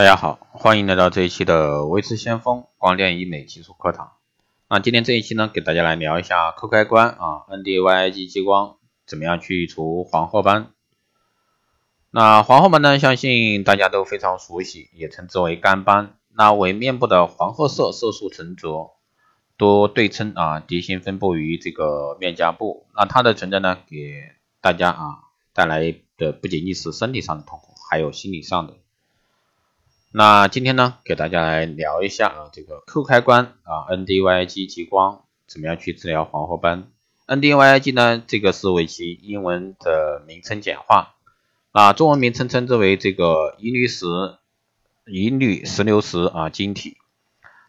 大家好，欢迎来到这一期的维持先锋光电医美技术课堂。那今天这一期呢，给大家来聊一下扣开关啊，NDYIG 激光怎么样去除黄褐斑。那黄褐斑呢，相信大家都非常熟悉，也称之为干斑。那为面部的黄褐色色素沉着，多对称啊，地形分布于这个面颊部。那它的存在呢，给大家啊带来的不仅仅是身体上的痛苦，还有心理上的。那今天呢，给大家来聊一下啊，这个扣开关啊，N D Y G 激光怎么样去治疗黄褐斑？N D Y G 呢，这个是为其英文的名称简化，啊，中文名称称之为这个一绿石一绿石榴石啊晶体。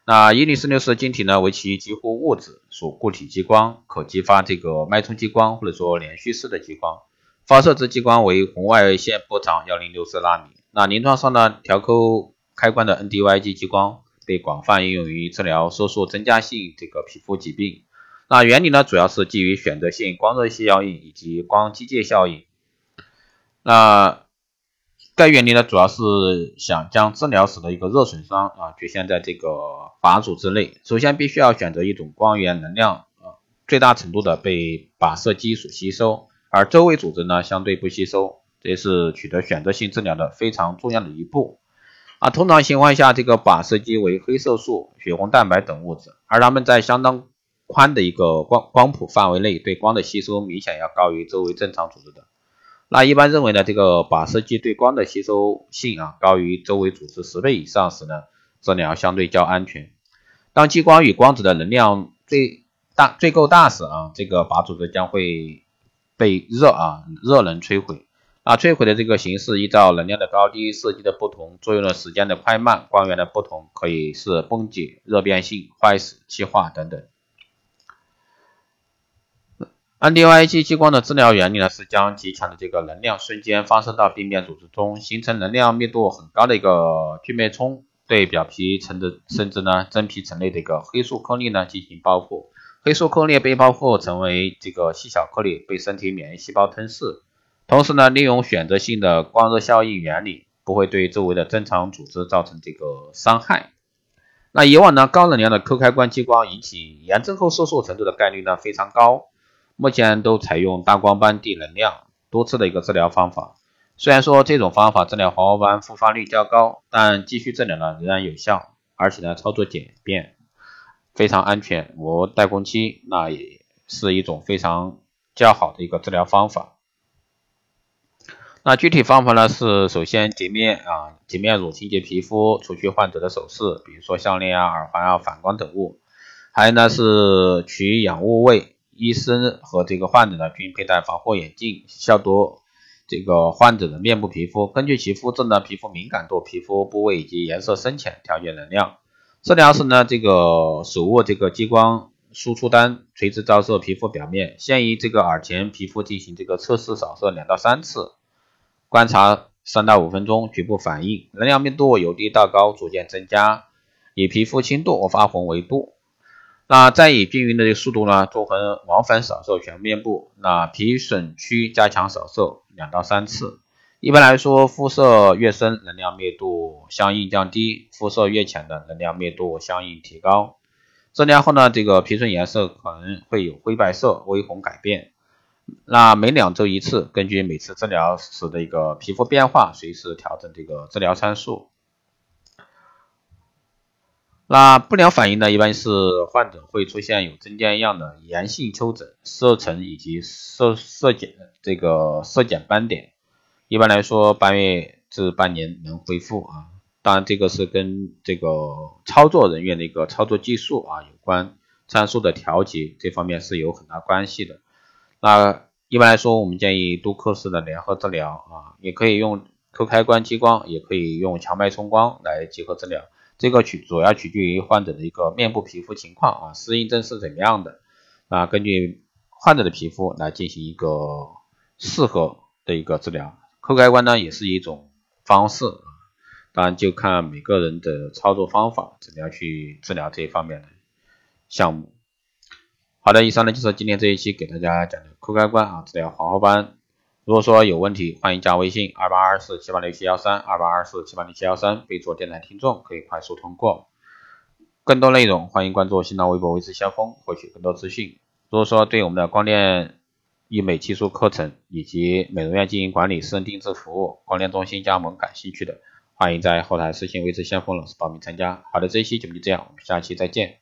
那一绿石榴石晶体呢，为其几乎物质，属固体激光，可激发这个脉冲激光或者说连续式的激光，发射之激光为红外线波长幺零六四纳米。那临床上呢，调扣开关的 NDYG 激光被广泛应用于治疗色素增加性这个皮肤疾病。那原理呢，主要是基于选择性光热效应以及光机械效应。那该原理呢，主要是想将治疗时的一个热损伤啊局限在这个靶组织内。首先，必须要选择一种光源能量啊最大程度的被靶色基所吸收，而周围组织呢相对不吸收。这是取得选择性治疗的非常重要的一步啊。通常情况下，这个靶射基为黑色素、血红蛋白等物质，而它们在相当宽的一个光光谱范围内，对光的吸收明显要高于周围正常组织的。那一般认为呢，这个靶射基对光的吸收性啊高于周围组织十倍以上时呢，治疗相对较安全。当激光与光子的能量最大最够大时啊，这个靶组织将会被热啊热能摧毁。啊，摧毁的这个形式依照能量的高低、设计的不同、作用的时间的快慢、光源的不同，可以是崩解、热变性、坏死、气化等等。NDYIG 激光的治疗原理呢，是将极强的这个能量瞬间发射到病变组织中，形成能量密度很高的一个聚脉冲，对表皮层的甚至呢真皮层内的一个黑素颗粒呢进行包覆。黑素颗粒被包覆成为这个细小颗粒，被身体免疫细胞吞噬。同时呢，利用选择性的光热效应原理，不会对周围的正常组织造成这个伤害。那以往呢，高能量的扣开关激光引起炎症后色素沉着的概率呢非常高。目前都采用大光斑低能量多次的一个治疗方法。虽然说这种方法治疗黄褐斑复发率较高，但继续治疗呢仍然有效，而且呢操作简便，非常安全，无代工期，那也是一种非常较好的一个治疗方法。那具体方法呢是，首先洁面啊，洁面乳清洁皮肤，除去患者的首饰，比如说项链啊、耳环啊、反光等物。还有呢是取氧物位，医生和这个患者呢均佩戴防护眼镜，消毒这个患者的面部皮肤，根据其肤质呢、皮肤敏感度、皮肤部位以及颜色深浅调节能量。治疗时呢，这个手握这个激光输出单，垂直照射皮肤表面，先于这个耳前皮肤进行这个测试扫射两到三次。观察三到五分钟，局部反应，能量密度由低到高逐渐增加，以皮肤轻度发红为度。那再以均匀的速度呢，做横往返扫射全面部。那皮损区加强扫射两到三次。一般来说，肤色越深，能量密度相应降低；肤色越浅的，能量密度相应提高。治疗后呢，这个皮损颜色可能会有灰白色、微红改变。那每两周一次，根据每次治疗时的一个皮肤变化，随时调整这个治疗参数。那不良反应呢，一般是患者会出现有针尖样的炎性丘疹、色沉以及色色减这个色减斑点。一般来说，半月至半年能恢复啊。当然，这个是跟这个操作人员的一个操作技术啊有关，参数的调节这方面是有很大关系的。那一般来说，我们建议多科室的联合治疗啊，也可以用扣开关激光，也可以用强脉冲光来结合治疗。这个取主要取决于患者的一个面部皮肤情况啊，适应症是怎么样的啊，根据患者的皮肤来进行一个适合的一个治疗。扣开关呢，也是一种方式，当然就看每个人的操作方法，怎么样去治疗这一方面的项目。好的，以上呢就是今天这一期给大家讲的扣开关啊，治疗黄褐斑。如果说有问题，欢迎加微信二八二四七八六七幺三二八二四七八六七幺三，备注电台听众，可以快速通过。更多内容，欢迎关注新浪微博“微知先锋”，获取更多资讯。如果说对我们的光电医美技术课程以及美容院经营管理、私人定制服务、光电中心加盟感兴趣的，欢迎在后台私信“微知先锋”老师报名参加。好的，这一期节目就这样，我们下期再见。